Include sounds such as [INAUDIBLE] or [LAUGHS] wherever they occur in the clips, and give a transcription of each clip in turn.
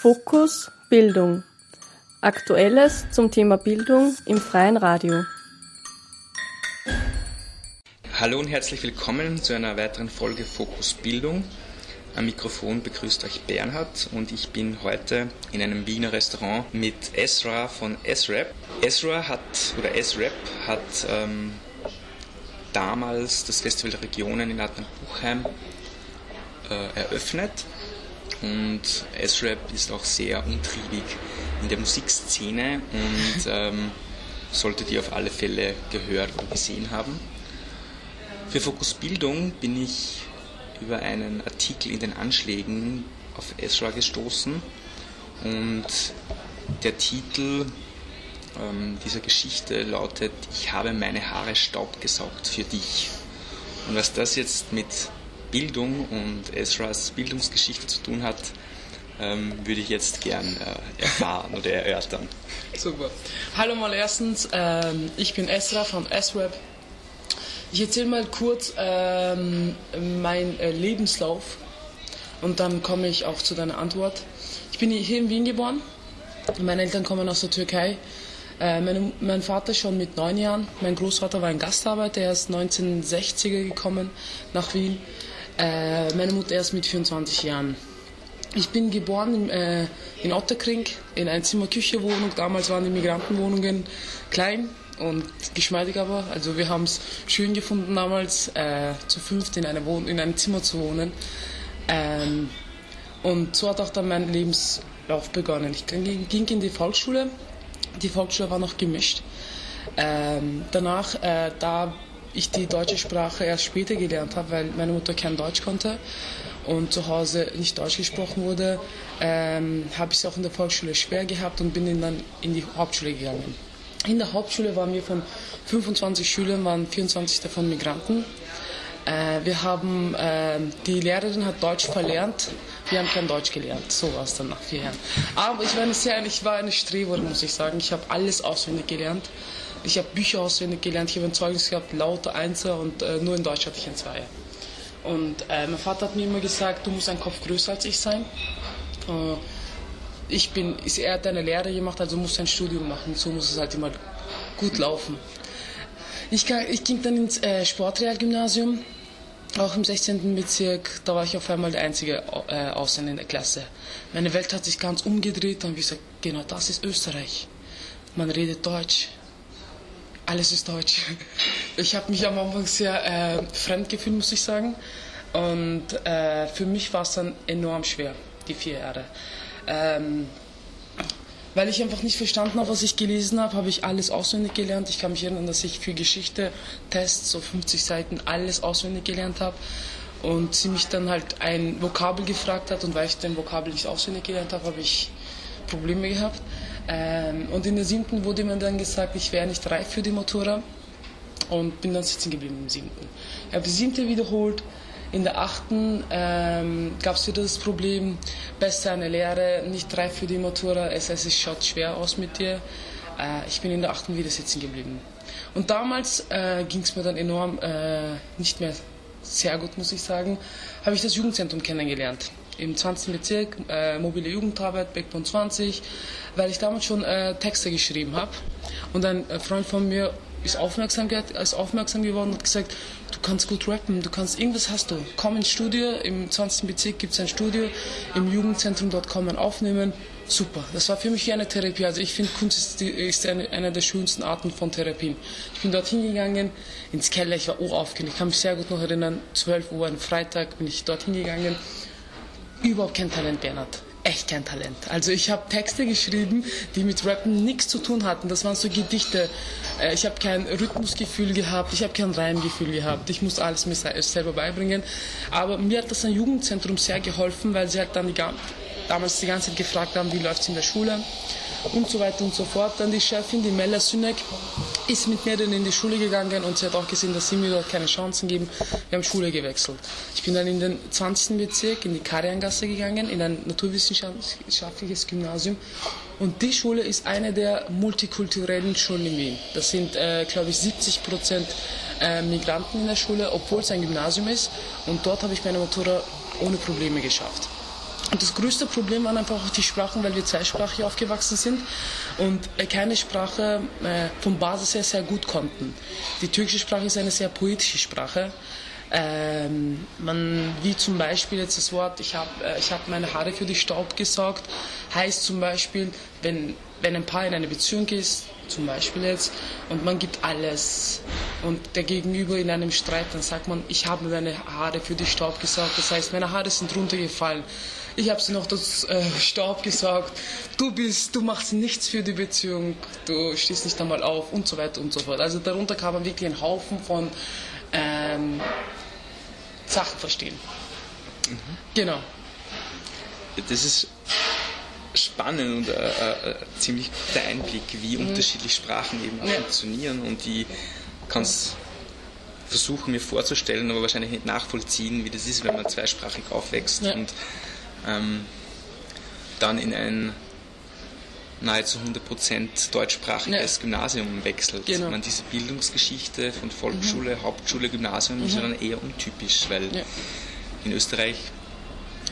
Fokus Bildung. Aktuelles zum Thema Bildung im freien Radio. Hallo und herzlich willkommen zu einer weiteren Folge Fokus Bildung. Am Mikrofon begrüßt euch Bernhard und ich bin heute in einem Wiener Restaurant mit Ezra von S-Rap. Ezra hat, oder S-Rap hat ähm, damals das Festival der Regionen in Advent-Buchheim äh, eröffnet und S-Rap ist auch sehr umtriebig in der Musikszene und [LAUGHS] ähm, solltet ihr auf alle Fälle gehört und gesehen haben. Für Fokus Bildung bin ich über einen Artikel in den Anschlägen auf Ezra gestoßen und der Titel ähm, dieser Geschichte lautet Ich habe meine Haare Staub gesaugt für dich. Und was das jetzt mit Bildung und Ezras Bildungsgeschichte zu tun hat, ähm, würde ich jetzt gern äh, erfahren oder erörtern. Super. Hallo mal erstens, ähm, ich bin Ezra von SWeb. Ich erzähle mal kurz ähm, meinen äh, Lebenslauf und dann komme ich auch zu deiner Antwort. Ich bin hier in Wien geboren. Meine Eltern kommen aus der Türkei. Äh, meine, mein Vater schon mit neun Jahren. Mein Großvater war ein Gastarbeiter. Er ist 1960er gekommen nach Wien. Äh, meine Mutter erst mit 24 Jahren. Ich bin geboren in, äh, in Otterkring in einer Zimmer-Küche-Wohnung. Damals waren die Migrantenwohnungen klein und geschmeidig aber. Also wir haben es schön gefunden damals, äh, zu fünft in, eine Wohn in einem Zimmer zu wohnen. Ähm, und so hat auch dann mein Lebenslauf begonnen. Ich ging in die Volksschule. Die Volksschule war noch gemischt. Ähm, danach, äh, da ich die deutsche Sprache erst später gelernt habe, weil meine Mutter kein Deutsch konnte und zu Hause nicht Deutsch gesprochen wurde, ähm, habe ich es auch in der Volksschule schwer gehabt und bin dann in die Hauptschule gegangen. In der Hauptschule waren wir von 25 Schülern, waren 24 davon Migranten. Äh, wir haben, äh, die Lehrerin hat Deutsch verlernt, wir haben kein Deutsch gelernt. So war es dann nach vier Jahren. Aber ich war eine, sehr, ich war eine Streberin, muss ich sagen. Ich habe alles auswendig gelernt. Ich habe Bücher auswendig gelernt, ich habe ein Zeugnis gehabt, lauter Einser und äh, nur in Deutsch hatte ich ein Zweier. Und äh, mein Vater hat mir immer gesagt, du musst ein Kopf größer als ich sein. Äh, ich bin, er hat eine Lehre gemacht, also musst du ein Studium machen. So muss es halt immer gut laufen. Ich, ich ging dann ins äh, Sportrealgymnasium, auch im 16. Bezirk. Da war ich auf einmal der einzige äh, Ausländer in der Klasse. Meine Welt hat sich ganz umgedreht und ich gesagt, genau das ist Österreich. Man redet Deutsch, alles ist Deutsch. Ich habe mich am Anfang sehr äh, fremd gefühlt, muss ich sagen. Und äh, für mich war es dann enorm schwer, die vier Jahre. Ähm, weil ich einfach nicht verstanden habe, was ich gelesen habe, habe ich alles auswendig gelernt. Ich kann mich erinnern, dass ich für Geschichte Tests, so 50 Seiten, alles auswendig gelernt habe. Und sie mich dann halt ein Vokabel gefragt hat und weil ich den Vokabel nicht auswendig gelernt habe, habe ich Probleme gehabt. Ähm, und in der siebten wurde mir dann gesagt, ich wäre nicht reif für die Motorrad und bin dann sitzen geblieben im siebten. Ich habe die siebte wiederholt. In der achten ähm, gab es wieder das Problem, besser eine Lehre, nicht reif für die Motorrad, es, es schaut schwer aus mit dir. Äh, ich bin in der achten wieder sitzen geblieben. Und damals äh, ging es mir dann enorm äh, nicht mehr sehr gut, muss ich sagen, habe ich das Jugendzentrum kennengelernt im 20. Bezirk, äh, mobile Jugendarbeit, Backbone 20, weil ich damals schon äh, Texte geschrieben habe. Und ein äh, Freund von mir ist aufmerksam, ist aufmerksam geworden und hat gesagt, du kannst gut rappen, du kannst, irgendwas hast du. Komm ins Studio, im 20. Bezirk gibt es ein Studio, im Jugendzentrum dort kann aufnehmen. Super, das war für mich wie eine Therapie. Also ich finde, Kunst ist, die, ist eine, eine, der schönsten Arten von Therapien. Ich bin dort hingegangen, ins Keller, ich war aufgeregt. Ich kann mich sehr gut noch erinnern, 12 Uhr, ein Freitag bin ich dort hingegangen überhaupt kein Talent, Bernhard. Echt kein Talent. Also ich habe Texte geschrieben, die mit Rappen nichts zu tun hatten. Das waren so Gedichte. Äh, ich habe kein Rhythmusgefühl gehabt, ich habe kein Reimgefühl gehabt. Ich muss alles mir selber beibringen. Aber mir hat das ein Jugendzentrum sehr geholfen, weil sie halt dann die, damals die ganze Zeit gefragt haben, wie läuft es in der Schule und so weiter und so fort. Dann die Chefin, die Mella Sünek, ist mit mir dann in die Schule gegangen und sie hat auch gesehen, dass sie mir dort keine Chancen geben. Wir haben Schule gewechselt. Ich bin dann in den 20. Bezirk, in die Kariangasse gegangen, in ein naturwissenschaftliches Gymnasium. Und die Schule ist eine der multikulturellen Schulen in Wien. Das sind, äh, glaube ich, 70 Prozent äh, Migranten in der Schule, obwohl es ein Gymnasium ist. Und dort habe ich meine Matura ohne Probleme geschafft. Und das größte Problem waren einfach auch die Sprachen, weil wir zweisprachig aufgewachsen sind und äh, keine Sprache äh, vom Basis her sehr gut konnten. Die türkische Sprache ist eine sehr poetische Sprache. Ähm, man, wie zum Beispiel jetzt das Wort, ich habe äh, hab meine Haare für dich Staub gesaugt, heißt zum Beispiel, wenn, wenn ein Paar in eine Beziehung ist, zum Beispiel jetzt, und man gibt alles und der Gegenüber in einem Streit, dann sagt man, ich habe meine Haare für dich Staub gesaugt, das heißt, meine Haare sind runtergefallen. Ich habe sie noch das äh, Staub gesaugt. Du bist, du machst nichts für die Beziehung. Du stehst nicht einmal auf und so weiter und so fort. Also darunter kann man wirklich einen Haufen von ähm, Sachen verstehen. Mhm. Genau. Das ist spannend und äh, äh, ziemlich guter Einblick, wie mhm. unterschiedlich Sprachen eben ja. funktionieren und die kannst versuchen mir vorzustellen, aber wahrscheinlich nicht nachvollziehen, wie das ist, wenn man zweisprachig aufwächst ja. und ähm, dann in ein nahezu 100% deutschsprachiges ja. Gymnasium wechselt. Genau. Man, diese Bildungsgeschichte von Volksschule, mhm. Hauptschule, Gymnasium mhm. ist ja dann eher untypisch, weil ja. in Österreich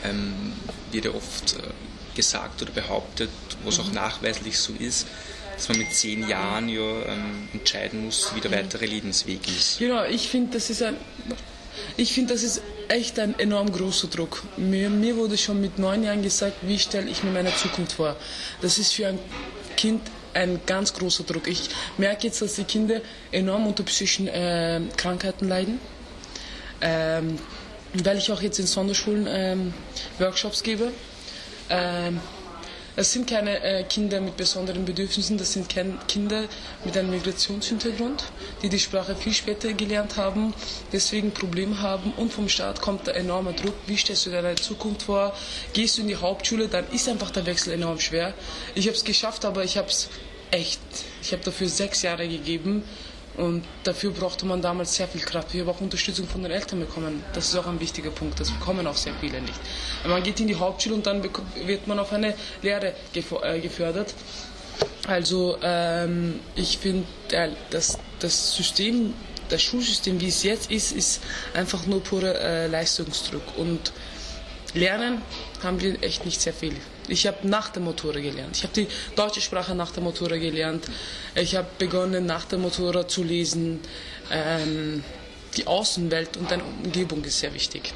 ähm, wird ja oft äh, gesagt oder behauptet, was mhm. auch nachweislich so ist, dass man mit zehn Jahren ja ähm, entscheiden muss, wie der mhm. weitere Lebensweg ist. Genau, ich finde, das ist ein ich finde, das ist echt ein enorm großer Druck. Mir, mir wurde schon mit neun Jahren gesagt, wie stelle ich mir meine Zukunft vor. Das ist für ein Kind ein ganz großer Druck. Ich merke jetzt, dass die Kinder enorm unter psychischen äh, Krankheiten leiden. Ähm, weil ich auch jetzt in Sonderschulen ähm, Workshops gebe. Ähm, es sind keine äh, Kinder mit besonderen Bedürfnissen, das sind Kinder mit einem Migrationshintergrund, die die Sprache viel später gelernt haben, deswegen Probleme haben und vom Staat kommt da enormer Druck. Wie stellst du deine Zukunft vor? Gehst du in die Hauptschule, dann ist einfach der Wechsel enorm schwer. Ich habe es geschafft, aber ich habe es echt, ich habe dafür sechs Jahre gegeben und dafür brauchte man damals sehr viel Kraft. Wir haben auch Unterstützung von den Eltern bekommen. Das ist auch ein wichtiger Punkt. Das bekommen auch sehr viele nicht. Man geht in die Hauptschule und dann wird man auf eine Lehre äh, gefördert. Also ähm, ich finde, das, das System, das Schulsystem, wie es jetzt ist, ist einfach nur purer äh, Leistungsdruck. Und Lernen haben wir echt nicht sehr viel. Ich habe nach der Motorra gelernt. Ich habe die deutsche Sprache nach der Motorra gelernt. Ich habe begonnen, nach der Motorra zu lesen. Ähm, die Außenwelt und deine Umgebung ist sehr wichtig.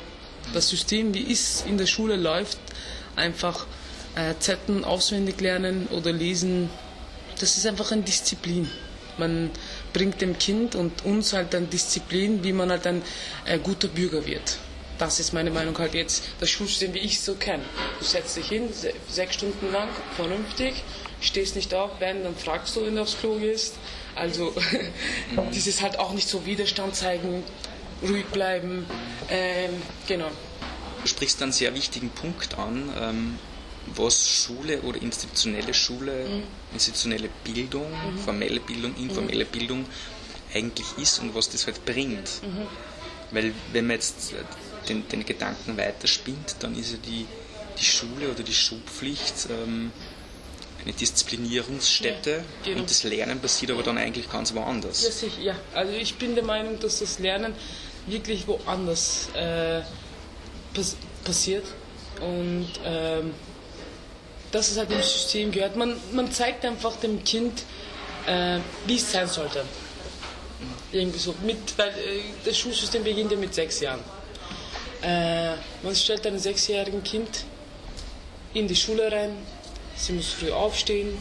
Das System, wie es in der Schule läuft, einfach äh, Zetten auswendig lernen oder lesen, das ist einfach eine Disziplin. Man bringt dem Kind und uns halt dann Disziplin, wie man halt ein äh, guter Bürger wird das ist meine Meinung halt jetzt, das Schulsystem, wie ich es so kenne. Du setzt dich hin, sechs Stunden lang, vernünftig, stehst nicht auf, wenn, dann fragst du, wenn du aufs Klo gehst. Also, [LAUGHS] dieses halt auch nicht so Widerstand zeigen, ruhig bleiben, ähm, genau. Du sprichst einen sehr wichtigen Punkt an, ähm, was Schule oder institutionelle Schule, mhm. institutionelle Bildung, mhm. formelle Bildung, informelle mhm. Bildung eigentlich ist und was das halt bringt. Mhm. Weil wenn man jetzt den, den Gedanken weiterspinnt, dann ist ja die, die Schule oder die Schulpflicht ähm, eine Disziplinierungsstätte ja, genau. und das Lernen passiert aber dann eigentlich ganz woanders. Ja, sicher, ja. Also ich bin der Meinung, dass das Lernen wirklich woanders äh, pass passiert und ähm, dass es halt im System gehört. Man, man zeigt einfach dem Kind, äh, wie es sein sollte. Irgendwie so. Mit, weil äh, das Schulsystem beginnt ja mit sechs Jahren. Äh, man stellt einem sechsjährigen Kind in die Schule rein, sie muss früh aufstehen,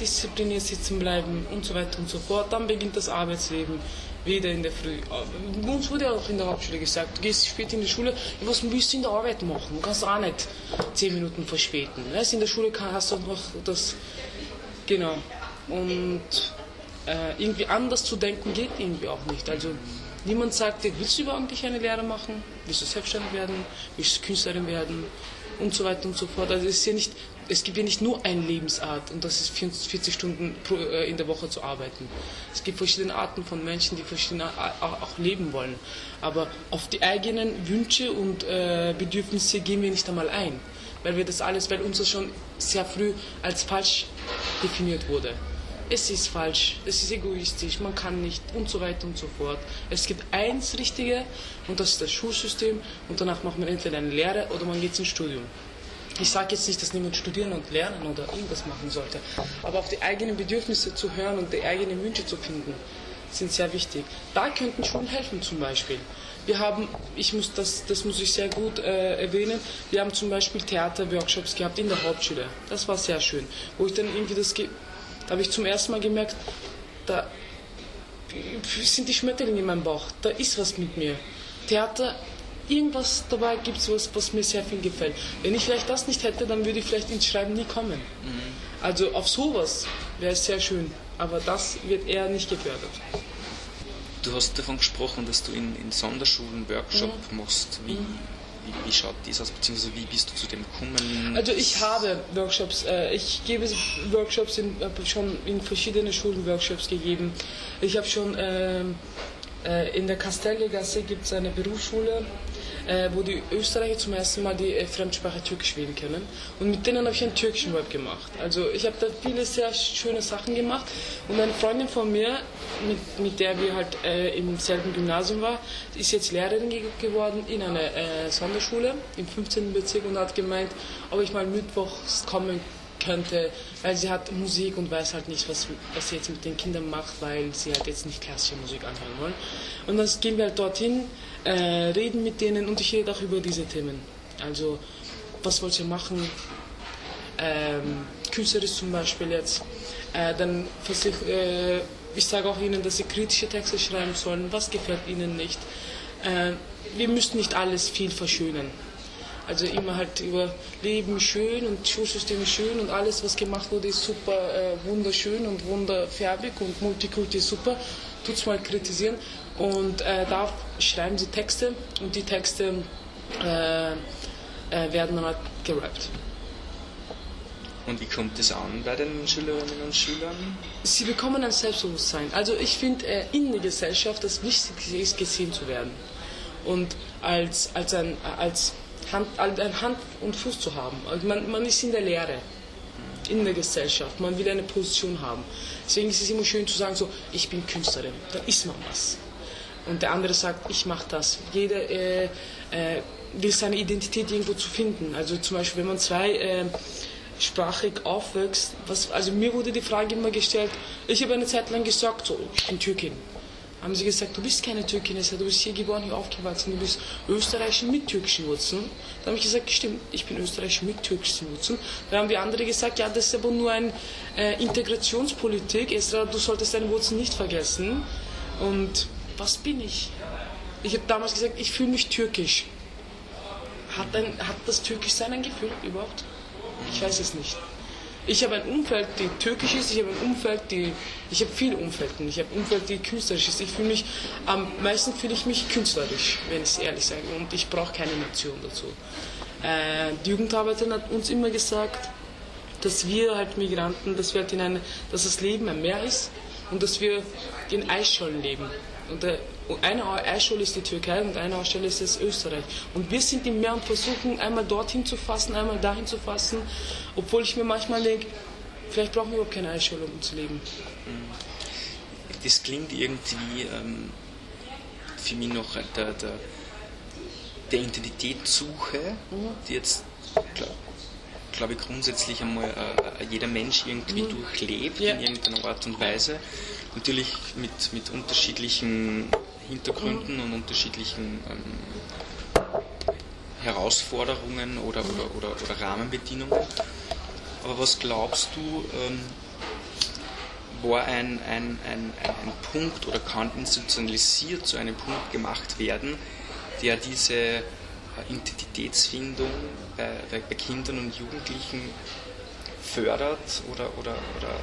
diszipliniert sitzen bleiben und so weiter und so fort. Dann beginnt das Arbeitsleben wieder in der Früh. Äh, uns wurde auch in der Hauptschule gesagt, du gehst spät in die Schule, was willst du in der Arbeit machen? Du kannst auch nicht zehn Minuten verspäten. Weißt, in der Schule hast du noch das, genau. Und äh, irgendwie anders zu denken geht irgendwie auch nicht. Also Niemand sagt dir, willst du überhaupt eine Lehre machen? Willst du selbstständig werden? Willst du Künstlerin werden? Und so weiter und so fort. Also es, ist ja nicht, es gibt ja nicht nur eine Lebensart und das ist 40 Stunden äh, in der Woche zu arbeiten. Es gibt verschiedene Arten von Menschen, die verschiedene auch leben wollen. Aber auf die eigenen Wünsche und äh, Bedürfnisse gehen wir nicht einmal ein, weil wir das alles, weil uns das schon sehr früh als falsch definiert wurde es ist falsch, es ist egoistisch, man kann nicht und so weiter und so fort. Es gibt eins Richtige und das ist das Schulsystem und danach macht man entweder eine Lehre oder man geht ins Studium. Ich sage jetzt nicht, dass niemand studieren und lernen oder irgendwas machen sollte, aber auf die eigenen Bedürfnisse zu hören und die eigenen Wünsche zu finden, sind sehr wichtig. Da könnten Schulen helfen zum Beispiel. Wir haben, ich muss das, das muss ich sehr gut äh, erwähnen, wir haben zum Beispiel Theaterworkshops gehabt in der Hauptschule. Das war sehr schön. Wo ich dann irgendwie das, da habe ich zum ersten Mal gemerkt, da sind die Schmetterlinge in meinem Bauch, da ist was mit mir. Theater, irgendwas dabei gibt es, was, was mir sehr viel gefällt. Wenn ich vielleicht das nicht hätte, dann würde ich vielleicht ins Schreiben nie kommen. Mhm. Also auf sowas wäre es sehr schön, aber das wird eher nicht gefördert. Du hast davon gesprochen, dass du in, in Sonderschulen Workshop mhm. machst. Wie, mhm. Wie, wie, schaut das aus, beziehungsweise wie bist du zu dem gekommen? Also ich habe Workshops, äh, ich gebe Workshops, in, habe schon in verschiedene Schulen Workshops gegeben. Ich habe schon ähm, äh, in der Castelli-Gasse gibt es eine Berufsschule, äh, wo die Österreicher zum ersten Mal die äh, Fremdsprache Türkisch wählen können. Und mit denen habe ich einen türkischen Web gemacht. Also ich habe da viele sehr schöne Sachen gemacht. Und eine Freundin von mir, mit, mit der wir halt äh, im selben Gymnasium war, ist jetzt Lehrerin ge geworden in einer äh, Sonderschule im 15. Bezirk und hat gemeint, ob ich mal mittwochs kommen könnte, weil sie hat Musik und weiß halt nicht, was, was sie jetzt mit den Kindern macht, weil sie halt jetzt nicht klassische Musik anhören wollen. Und dann gehen wir halt dorthin, äh, reden mit denen und ich rede auch über diese Themen. Also, was wollt ihr machen? Ähm, künstlerisch zum Beispiel jetzt. Äh, dann versuch, äh, ich sage auch ihnen, dass sie kritische Texte schreiben sollen. Was gefällt ihnen nicht? Äh, wir müssen nicht alles viel verschönern. Also immer halt über Leben schön und Schulsystem schön und alles, was gemacht wurde, ist super äh, wunderschön und wunderfärbig und Multikulti super. Tut's mal kritisieren. Und äh, da schreiben sie Texte und die Texte äh, äh, werden dann halt gerappt. Und wie kommt das an bei den Schülerinnen und Schülern? Sie bekommen ein Selbstbewusstsein. Also ich finde äh, in der Gesellschaft das Wichtigste ist, gesehen zu werden. Und als, als, ein, als Hand, ein Hand und Fuß zu haben. Also man, man ist in der Lehre in der Gesellschaft. Man will eine Position haben. Deswegen ist es immer schön zu sagen, so, ich bin Künstlerin. Da ist man was und der andere sagt, ich mache das. Jeder äh, äh, will seine Identität irgendwo zu finden. Also zum Beispiel, wenn man zwei äh, sprachig aufwächst, was, also mir wurde die Frage immer gestellt, ich habe eine Zeit lang gesagt, so, ich bin Türkin. Haben sie gesagt, du bist keine Türkin, du bist hier geboren, hier aufgewachsen, du bist Österreicher mit türkischen Wurzeln. Da habe ich gesagt, stimmt, ich bin Österreicher mit türkischen Wurzeln. Da haben die anderen gesagt, ja, das ist aber nur eine äh, Integrationspolitik, Esra, du solltest deine Wurzeln nicht vergessen. Und was bin ich? Ich habe damals gesagt, ich fühle mich türkisch. Hat, ein, hat das Türkischsein ein Gefühl überhaupt? Ich weiß es nicht. Ich habe ein Umfeld, die türkisch ist, ich habe ein Umfeld, die, ich habe viele Umfelden, ich habe ein Umfeld, die künstlerisch ist. Ich fühle mich, am meisten fühle ich mich künstlerisch, wenn ich es ehrlich sage, und ich brauche keine Nation dazu. Äh, die Jugendarbeiterin hat uns immer gesagt, dass wir halt Migranten, dass wir halt in eine, dass das Leben ein Meer ist und dass wir in Eisschollen leben. Und eine Eisschule ist die Türkei und eine Ausstelle ist es Österreich. Und wir sind im Meer und versuchen einmal dorthin zu fassen, einmal dahin zu fassen, obwohl ich mir manchmal denke, vielleicht brauchen wir überhaupt keine Eisschule, um zu leben. Das klingt irgendwie ähm, für mich noch der, der, der Identitätssuche, mhm. die jetzt, glaube glaub ich, grundsätzlich einmal äh, jeder Mensch irgendwie mhm. durchlebt ja. in irgendeiner Art und Weise. Natürlich mit, mit unterschiedlichen Hintergründen und unterschiedlichen ähm, Herausforderungen oder, oder, oder, oder, Rahmenbedingungen. Aber was glaubst du, ähm, war ein, ein, ein, ein, Punkt oder kann institutionalisiert zu einem Punkt gemacht werden, der diese äh, Identitätsfindung bei, bei, bei Kindern und Jugendlichen fördert oder, oder, oder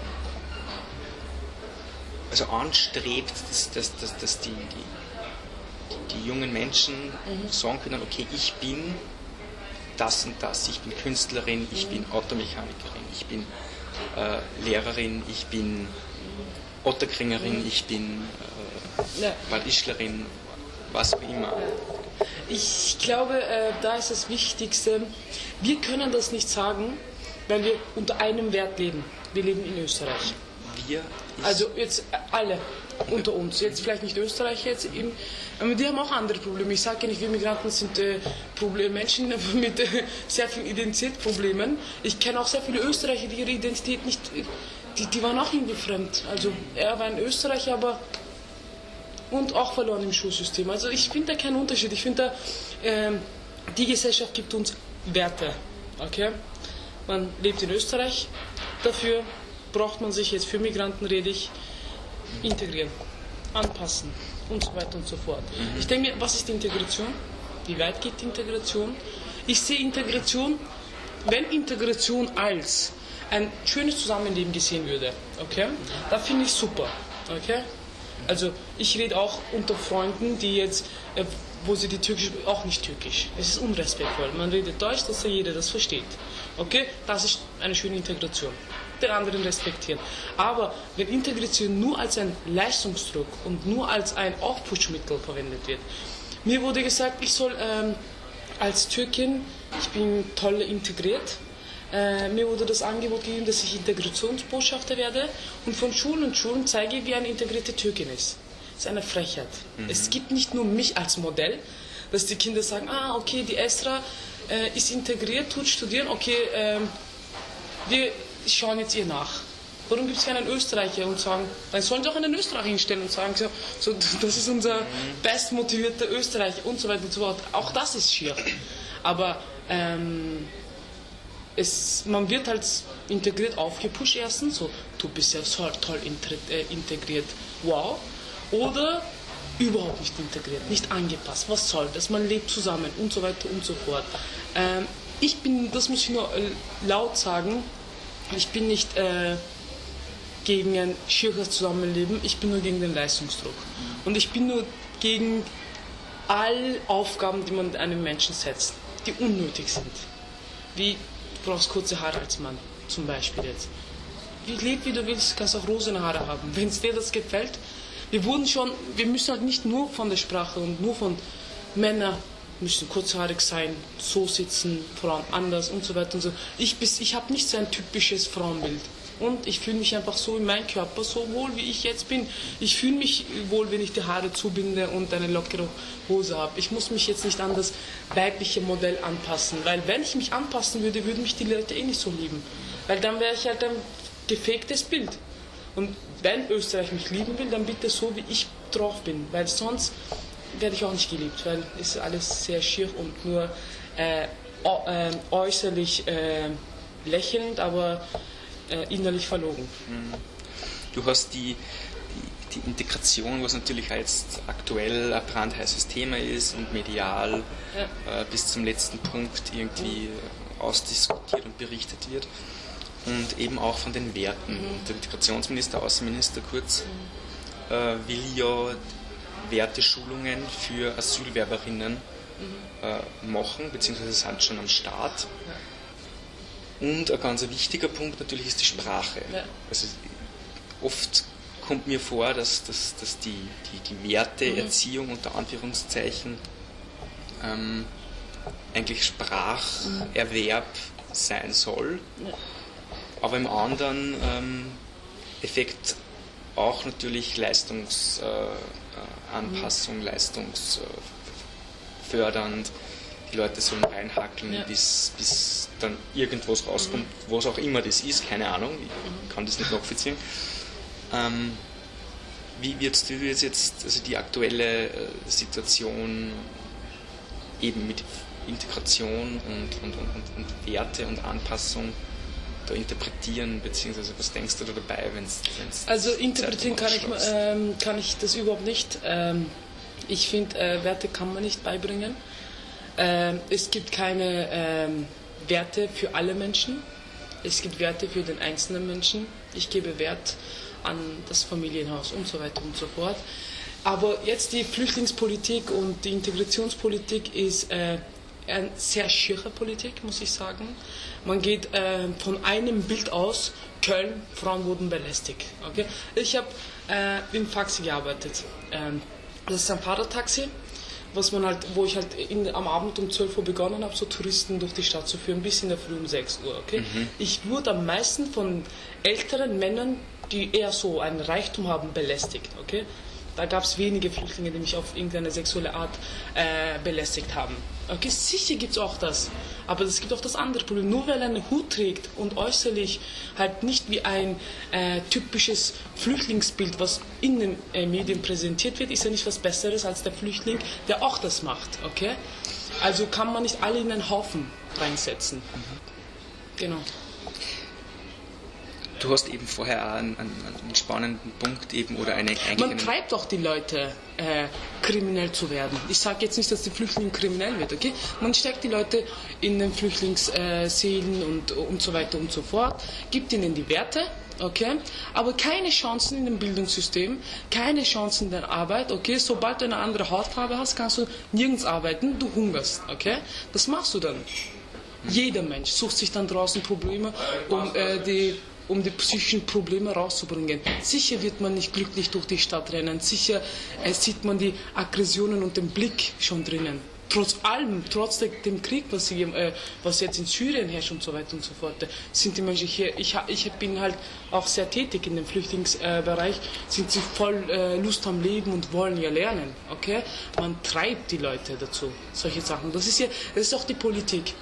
also anstrebt, dass, dass, dass, dass die, die, die jungen Menschen mhm. sagen können, okay, ich bin das und das, ich bin Künstlerin, ich mhm. bin Automechanikerin, ich bin äh, Lehrerin, ich bin Otterkringerin, mhm. ich bin äh, ja. Was auch immer. Ich glaube, äh, da ist das Wichtigste, wir können das nicht sagen, weil wir unter einem Wert leben. Wir leben in Österreich wir? Also jetzt alle. unter uns. Jetzt vielleicht nicht Österreicher, jetzt eben, aber die haben auch andere Probleme. Ich sage ja nicht, wir Migranten sind äh, Problem, Menschen [LAUGHS] mit äh, sehr vielen Identitätsproblemen. Ich kenne auch sehr viele Österreicher, die ihre Identität nicht, die, die waren auch irgendwie fremd. Also er war ein Österreicher, aber und auch verloren im Schulsystem. Also ich finde da keinen Unterschied. Ich finde da, äh, die Gesellschaft gibt uns Werte. Okay? Man lebt in Österreich, dafür braucht man sich jetzt für Migranten rede ich integrieren, anpassen und so weiter und so fort. Mhm. Ich denke mir, was ist Integration? Wie weit geht die Integration? Ich sehe Integration, wenn Integration als ein schönes Zusammenleben gesehen würde, okay, da finde ich super, okay. Also ich rede auch unter Freunden, die jetzt, äh, wo sie die türkisch, auch nicht türkisch. Es ist unrespektvoll. Man redet Deutsch, dass ja jeder das versteht. Okay, das ist eine schöne Integration den anderen respektieren. Aber wenn Integration nur als ein Leistungsdruck und nur als ein Aufpushmittel verwendet wird, mir wurde gesagt, ich soll ähm, als Türkin, ich bin toll integriert, äh, mir wurde das Angebot gegeben, dass ich Integrationsbotschafter werde und von Schulen und Schulen zeige, wie eine integrierte Türkin ist. Das ist eine Frechheit. Mhm. Es gibt nicht nur mich als Modell, dass die Kinder sagen, ah, okay, die Esra äh, ist integriert, tut studieren, okay, äh, wir schauen jetzt ihr nach. Warum gibt es keinen Österreicher und sagen, dann sollen sie auch einen Österreicher hinstellen und sagen, so, so [LAUGHS] das ist unser bestmotivierter Österreicher und so weiter und so fort. Auch das ist schier. Aber ähm, es, man wird halt integriert aufgepusht erstens, so, du bist ja so toll äh, integriert, wow. Oder überhaupt nicht integriert, nicht angepasst, was soll das, man lebt zusammen und so weiter und so fort. Ähm, ich bin, das muss ich nur äh, laut sagen, ich bin nicht äh, gegen ein schieres Zusammenleben, ich bin nur gegen den Leistungsdruck. Und ich bin nur gegen all Aufgaben, die man einem Menschen setzt, die unnötig sind. Wie, brauchst kurze Haare als Mann, zum Beispiel jetzt. Wie leb wie du willst, kannst auch rosene Haare haben. [LAUGHS] Wenn es dir das gefällt, wir wurden schon, wir müssen halt nicht nur von der Sprache und nur von Männern müssen kurzhaarig sein, so sitzen, Frauen anders und so weiter und so. Ich, ich habe nicht so ein typisches Frauenbild. Und ich fühle mich einfach so in meinem Körper so wohl, wie ich jetzt bin. Ich fühle mich wohl, wenn ich die Haare zubinde und eine lockere Hose habe. Ich muss mich jetzt nicht an das weibliche Modell anpassen, weil wenn ich mich anpassen würde, würden mich die Leute eh nicht so lieben. Weil dann wäre ich halt ein gefaktes Bild. Und wenn Österreich mich lieben will, dann bitte so, wie ich drauf bin. Weil sonst werde ich auch nicht geliebt, weil es ist alles sehr schier und nur äh, äh, äußerlich äh, lächelnd, aber äh, innerlich verlogen. Mhm. Du hast die, die, die, Integration, was natürlich jetzt aktuell ein brandheißes Thema ist und medial ja. Äh, bis zum letzten Punkt irgendwie mhm. ausdiskutiert und berichtet wird. Und eben auch von den Werten. Mhm. Der Integrationsminister, Außenminister Kurz, mhm. äh, will ja Werteschulungen für Asylwerberinnen äh, machen, beziehungsweise sind schon am Start. Und ein ganz wichtiger Punkt natürlich ist die Sprache. Ja. Also oft kommt mir vor, dass, dass, dass die, die, Werteerziehung mhm. unter Anführungszeichen ähm, eigentlich Spracherwerb sein soll, ja. aber im anderen ähm, Effekt auch natürlich Leistungs, äh, Anpassung, mhm. leistungsfördernd. Die Leute sollen reinhackeln, ja. bis, bis dann irgendwas rauskommt, mhm. was auch immer das ist, keine Ahnung, ich mhm. kann das nicht nachvollziehen. Ähm, wie würdest du jetzt, jetzt also die aktuelle äh, Situation eben mit Integration und, und, und, und Werte und Anpassung da interpretieren, beziehungsweise was denkst du da dabei, wenn es Also interpretieren kann ich, ähm, kann ich das überhaupt nicht. Ähm, ich finde, äh, Werte kann man nicht beibringen. Ähm, es gibt keine ähm, Werte für alle Menschen. Es gibt Werte für den einzelnen Menschen. Ich gebe Wert an das Familienhaus und so weiter und so fort. Aber jetzt die Flüchtlingspolitik und die Integrationspolitik ist äh, eine sehr schiere Politik, muss ich sagen. Man geht äh, von einem Bild aus, Köln, Frauen wurden belästigt. Okay? Ich habe äh, im Taxi gearbeitet. Ähm, das ist ein Fahrradtaxi, was man halt, wo ich halt in, am Abend um 12 Uhr begonnen habe, so Touristen durch die Stadt zu führen, bis in der Früh um 6 Uhr. Okay? Mhm. Ich wurde am meisten von älteren Männern die eher so einen Reichtum haben, belästigt. Okay? Da gab es wenige Flüchtlinge, die mich auf irgendeine sexuelle Art äh, belästigt haben. Okay, sicher gibt es auch das. Aber es gibt auch das andere Problem. Nur weil er einen Hut trägt und äußerlich halt nicht wie ein äh, typisches Flüchtlingsbild, was in den äh, Medien präsentiert wird, ist er nicht was Besseres als der Flüchtling, der auch das macht. Okay? Also kann man nicht alle in einen Haufen reinsetzen. Mhm. Genau. Du hast eben vorher auch einen, einen spannenden Punkt eben oder eine Man treibt auch die Leute, äh, kriminell zu werden. Ich sage jetzt nicht, dass die Flüchtlinge kriminell wird, okay? Man steckt die Leute in den Flüchtlingsseelen und, und so weiter und so fort, gibt ihnen die Werte, okay? Aber keine Chancen in dem Bildungssystem, keine Chancen in der Arbeit, okay? Sobald du eine andere Hautfarbe hast, kannst du nirgends arbeiten, du hungerst, okay? Das machst du dann. Jeder Mensch sucht sich dann draußen Probleme, um äh, die um die psychischen Probleme rauszubringen. Sicher wird man nicht glücklich durch die Stadt rennen, sicher äh, sieht man die Aggressionen und den Blick schon drinnen. Trotz allem, trotz dem Krieg, was, hier, äh, was jetzt in Syrien herrscht und so weiter und so fort, sind die Menschen hier, ich, ich bin halt auch sehr tätig in dem Flüchtlingsbereich, sind sie voll äh, Lust am Leben und wollen ja lernen, okay? Man treibt die Leute dazu, solche Sachen. Das ist ja, das ist auch die Politik.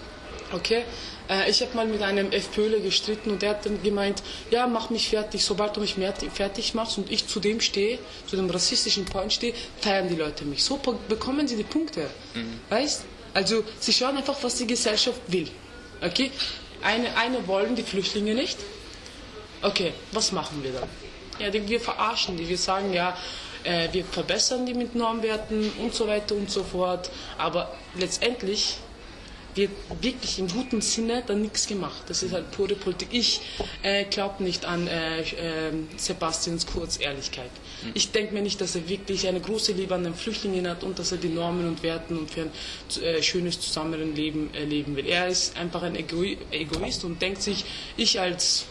Okay? Äh, ich habe mal mit einem FPÖler gestritten und der hat dann gemeint, ja, mach mich fertig. Sobald du mich fertig machst und ich zu dem stehe, zu dem rassistischen Point stehe, feiern die Leute mich. So bekommen sie die Punkte. Mhm. Weißt? Also sie schauen einfach, was die Gesellschaft will. Okay? Eine, eine wollen die Flüchtlinge nicht. Okay, was machen wir dann? Ja, wir verarschen die. Wir sagen, ja, äh, wir verbessern die mit Normwerten und so weiter und so fort. Aber letztendlich wird wirklich im guten Sinne dann nichts gemacht. Das ist halt pure Politik. Ich äh, glaube nicht an äh, äh, Sebastians Kurz Ehrlichkeit. Mhm. Ich denke mir nicht, dass er wirklich eine große Liebe an den Flüchtlingen hat und dass er die Normen und Werten und für ein äh, schönes Zusammenleben erleben will. Er ist einfach ein Ego Egoist und denkt sich, ich als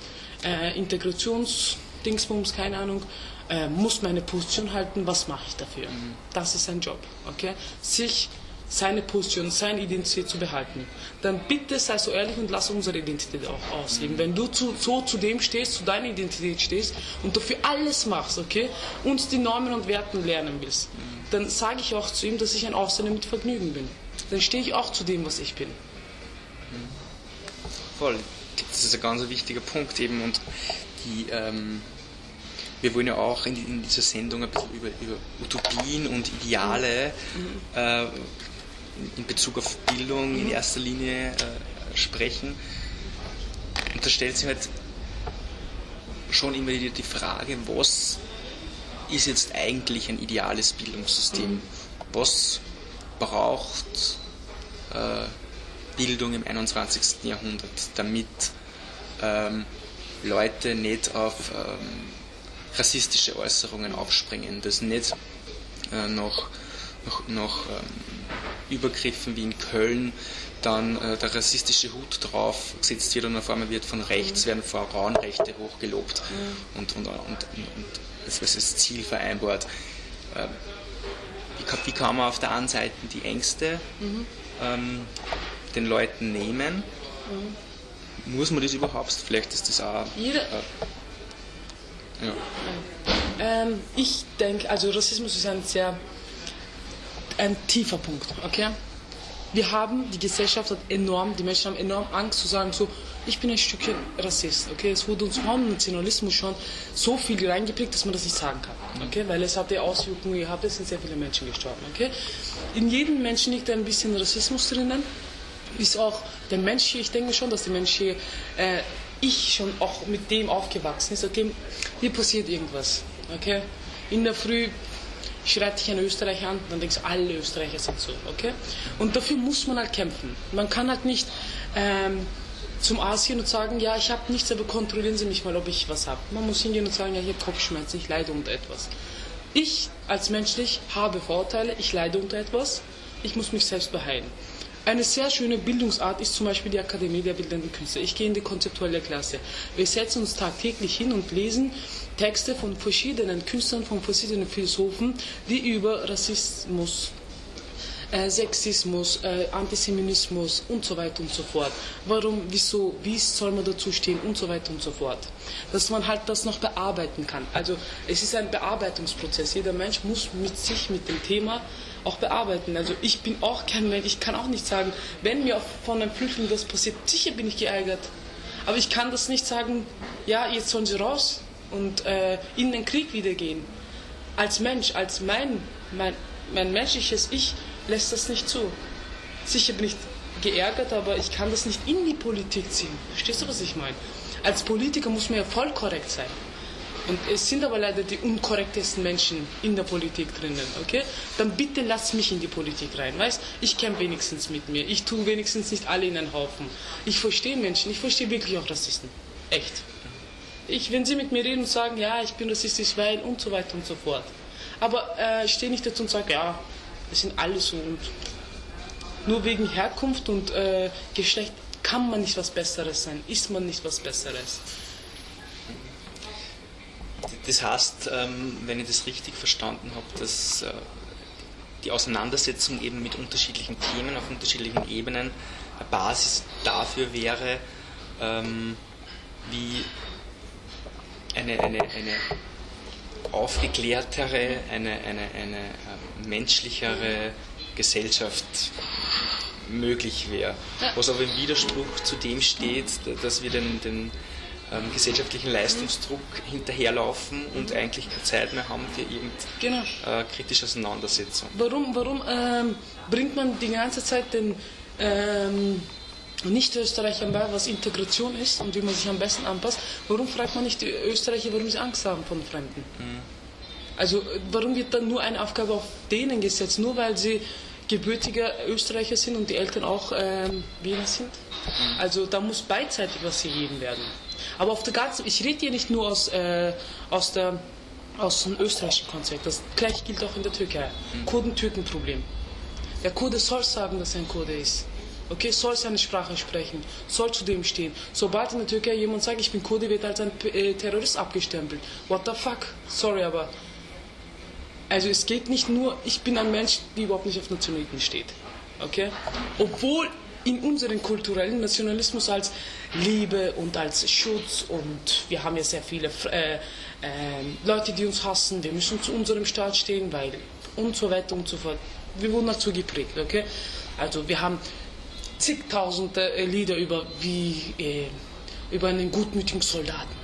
äh, Integrationsdingsbums, keine Ahnung, äh, muss meine Position halten, was mache ich dafür? Mhm. Das ist sein Job. Okay? Sich seine Position, seine Identität zu behalten, dann bitte sei so ehrlich und lass unsere Identität auch ausleben. Wenn du zu, so zu dem stehst, zu deiner Identität stehst und dafür alles machst, okay, und die Normen und Werten lernen willst, dann sage ich auch zu ihm, dass ich ein Ausländer mit Vergnügen bin. Dann stehe ich auch zu dem, was ich bin. Voll. Das ist ein ganz wichtiger Punkt eben und die ähm wir wollen ja auch in, in, dieser Sendung ein bisschen über, über Utopien und Ideale mhm. äh, in Bezug auf Bildung in erster Linie äh, sprechen. Und da stellt sich halt schon immer die, die Frage, was ist jetzt eigentlich ein ideales Bildungssystem? Was braucht äh, Bildung im 21. Jahrhundert, damit ähm, Leute nicht auf ähm, rassistische Äußerungen aufspringen, dass nicht äh, noch, noch, noch ähm, Übergriffen wie in Köln dann äh, der rassistische Hut drauf gesetzt wird und auf einmal wird von rechts, werden Frauenrechte hochgelobt mhm. und, und, und, und, das ist das Ziel vereinbart. Äh, wie, kann, man auf der einen Seite die Ängste mhm. ähm, den Leuten nehmen? Mhm. Muss man das überhaupt? Vielleicht ist das auch. Äh, ja. Ähm, ich denke, also Rassismus ist ein sehr ein tiefer Punkt, okay? Wir haben, die Gesellschaft hat enorm, die Menschen haben enorm Angst zu sagen, so, ich bin ein Stückchen Rassist, okay? Es wurde uns vom Nationalismus schon so viel reingeprägt, dass man das nicht sagen kann, okay? Weil es hatte Auswirkungen gehabt, es sind sehr viele Menschen gestorben, okay? In jedem Menschen liegt ein bisschen Rassismus drinnen, ist auch der Mensch hier, ich denke schon, dass der Mensch hier, äh, ich schon auch mit dem aufgewachsen ist, okay? Hier passiert irgendwas, okay? In der Früh schreit dich ein Österreicher an, dann denkst du, alle Österreicher sind so, okay? Und dafür muss man halt kämpfen. Man kann halt nicht ähm, zum Arzt gehen und sagen, ja, ich habe nichts, aber kontrollieren Sie mich mal, ob ich was habe. Man muss hingehen und sagen, ja, habe Kopfschmerzen, ich leide unter etwas. Ich als menschlich habe Vorteile, ich leide unter etwas, ich muss mich selbst beheilen. Eine sehr schöne Bildungsart ist zum Beispiel die Akademie der Bildenden Künste. Ich gehe in die konzeptuelle Klasse. Wir setzen uns tagtäglich hin und lesen Texte von verschiedenen Künstlern, von verschiedenen Philosophen, die über Rassismus äh, Sexismus, äh, Antisemitismus und so weiter und so fort. Warum, wieso, wie soll man dazu stehen und so weiter und so fort. Dass man halt das noch bearbeiten kann. Also es ist ein Bearbeitungsprozess. Jeder Mensch muss mit sich, mit dem Thema auch bearbeiten. Also ich bin auch kein Mensch, ich kann auch nicht sagen, wenn mir von einem Flüchtling das passiert, sicher bin ich geärgert. Aber ich kann das nicht sagen, ja, jetzt sollen sie raus und äh, in den Krieg wieder gehen. Als Mensch, als mein, mein, mein menschliches Ich lässt das nicht zu. Sicher bin ich geärgert, aber ich kann das nicht in die Politik ziehen. Verstehst du, was ich meine? Als Politiker muss man ja voll korrekt sein. Und es sind aber leider die unkorrektesten Menschen in der Politik drinnen, okay? Dann bitte lass mich in die Politik rein, weißt? Ich kämpfe wenigstens mit mir. Ich tue wenigstens nicht alle in einen Haufen. Ich verstehe Menschen, ich verstehe wirklich auch Rassisten. Echt. Ich, wenn sie mit mir reden und sagen, ja, ich bin rassistisch, weil und so weiter und so fort. Aber äh, ich stehe nicht dazu und sage, ja, das sind alle so und nur wegen Herkunft und äh, Geschlecht kann man nicht was Besseres sein, ist man nicht was Besseres. Das heißt, ähm, wenn ich das richtig verstanden habe, dass äh, die Auseinandersetzung eben mit unterschiedlichen Themen auf unterschiedlichen Ebenen eine Basis dafür wäre, ähm, wie eine, eine, eine aufgeklärtere, eine, eine, eine ähm, menschlichere Gesellschaft möglich wäre. Was aber im Widerspruch zu dem steht, dass wir den, den ähm, gesellschaftlichen Leistungsdruck hinterherlaufen und eigentlich keine Zeit mehr haben für irgendeine genau. äh, kritische Auseinandersetzung. Warum, warum ähm, bringt man die ganze Zeit den ähm, Nicht-Österreichern bei, was Integration ist und wie man sich am besten anpasst? Warum fragt man nicht die Österreicher, warum sie Angst haben vor Fremden? Mhm. Also warum wird dann nur eine Aufgabe auf denen gesetzt, nur weil sie gebürtige Österreicher sind und die Eltern auch ähm, Wiener sind? Mhm. Also da muss beidseitig was gegeben werden. Aber auf der ganzen, ich rede hier nicht nur aus, äh, aus, der, aus dem österreichischen Konzept, das gleiche gilt auch in der Türkei. Mhm. Kurden-Türken-Problem. Der Kurde soll sagen, dass er ein Kurde ist. Okay, soll seine Sprache sprechen, soll zu dem stehen. Sobald in der Türkei jemand sagt, ich bin Kurde, wird als ein äh, Terrorist abgestempelt. What the fuck? Sorry, aber. Also es geht nicht nur, ich bin ein Mensch, der überhaupt nicht auf Nationalitäten steht. Okay? Obwohl in unserem kulturellen Nationalismus als Liebe und als Schutz und wir haben ja sehr viele äh, äh, Leute, die uns hassen, wir müssen zu unserem Staat stehen, weil und so weiter und so fort. Wir wurden dazu geprägt, okay? Also wir haben zigtausende äh, Lieder über wie äh, über einen gutmütigen Soldaten.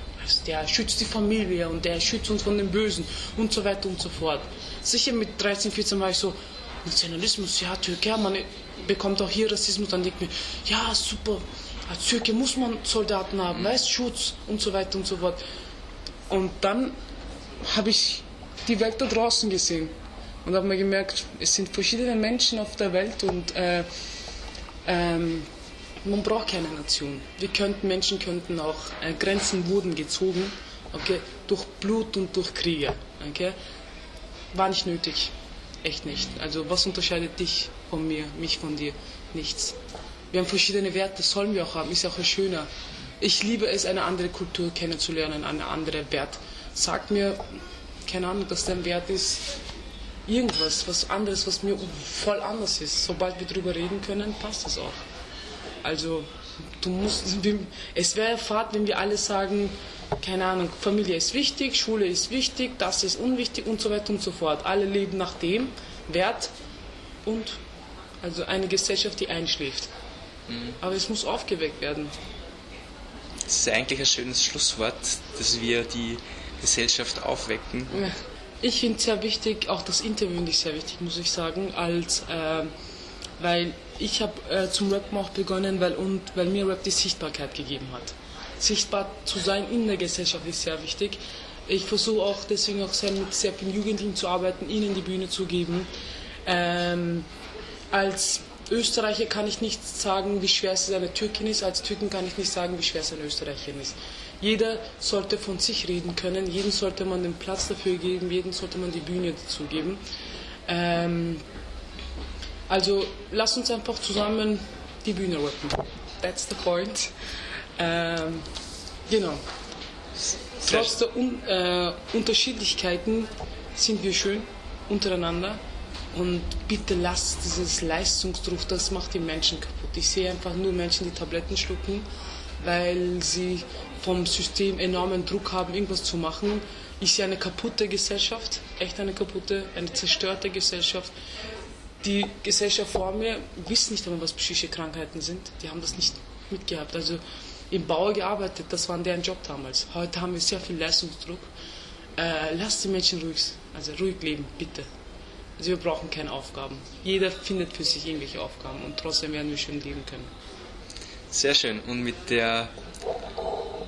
Der schützt die Familie und der schützt uns von den Bösen und so weiter und so fort. Sicher mit 13, 14 war ich so, Nationalismus, ja, Türkei, man bekommt auch hier Rassismus, dann denkt mir, ja, super, als Türke muss man Soldaten haben, weißt, Schutz und so weiter und so fort. Und dann habe ich die Welt da draußen gesehen und habe mir gemerkt, es sind verschiedene Menschen auf der Welt und äh, ähm, man braucht keine Nation. Wir könnten, Menschen könnten auch, äh, Grenzen wurden gezogen, okay, durch Blut und durch Kriege, okay. War nicht nötig, echt nicht. Also was unterscheidet dich von mir, mich von dir? Nichts. Wir haben verschiedene Werte, sollen wir auch haben, ist auch schöner. Ich liebe es, eine andere Kultur kennenzulernen, eine andere Wert. Sag mir, keine Ahnung, dass dein Wert ist, irgendwas, was anderes, was mir voll anders ist. Sobald wir darüber reden können, passt es auch. Also, du musst, es wäre Fahrt, wenn wir alle sagen, keine Ahnung, Familie ist wichtig, Schule ist wichtig, das ist unwichtig und so weiter und so fort. Alle leben nach dem Wert und also eine Gesellschaft, die einschläft. Mhm. Aber es muss aufgeweckt werden. Das ist eigentlich ein schönes Schlusswort, dass wir die Gesellschaft aufwecken. Ja. Ich finde es sehr wichtig, auch das Interview finde ich sehr wichtig, muss ich sagen, als, äh, weil ich habe äh, zum Rappen auch begonnen, weil, und, weil mir Rap die Sichtbarkeit gegeben hat. Sichtbar zu sein in der Gesellschaft ist sehr wichtig. Ich versuche auch deswegen auch sehr mit sehr vielen Jugendlichen zu arbeiten, ihnen die Bühne zu geben. Ähm, als Österreicher kann ich nicht sagen, wie schwer es eine Türkin ist. Als Türkin kann ich nicht sagen, wie schwer es eine Österreicherin ist. Jeder sollte von sich reden können, jedem sollte man den Platz dafür geben, jedem sollte man die Bühne dazu geben. Ähm, also lass uns einfach zusammen die Bühne rappen. That's the point. Ähm, genau. Trotz der Un äh, Unterschiedlichkeiten sind wir schön untereinander Und bitte lasst dieses Leistungsdruck, das macht die Menschen kaputt. Ich sehe einfach nur Menschen, die Tabletten schlucken, weil sie vom System enormen Druck haben, irgendwas zu machen. Ich sehe eine kaputte Gesellschaft, echt eine kaputte, eine zerstörte Gesellschaft. Die Gesellschaft vor mir wissen nicht einmal, was psychische Krankheiten sind. Die haben das nicht mitgehabt. Also im Bau gearbeitet, das war deren Job damals. Heute haben wir sehr viel Leistungsdruck. Äh, lasst die Menschen ruhig, also ruhig leben, bitte. Also wir brauchen keine Aufgaben. Jeder findet für sich irgendwelche Aufgaben und trotzdem werden wir schön leben können. Sehr schön. Und mit der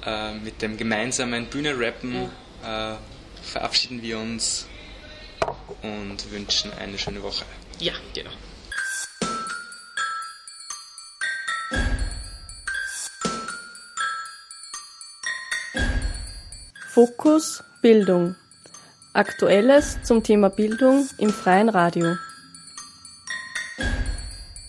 äh, mit dem gemeinsamen Bühne-Rappen ja. äh, verabschieden wir uns und wünschen eine schöne Woche. Ja, genau. Fokus Bildung. Aktuelles zum Thema Bildung im freien Radio.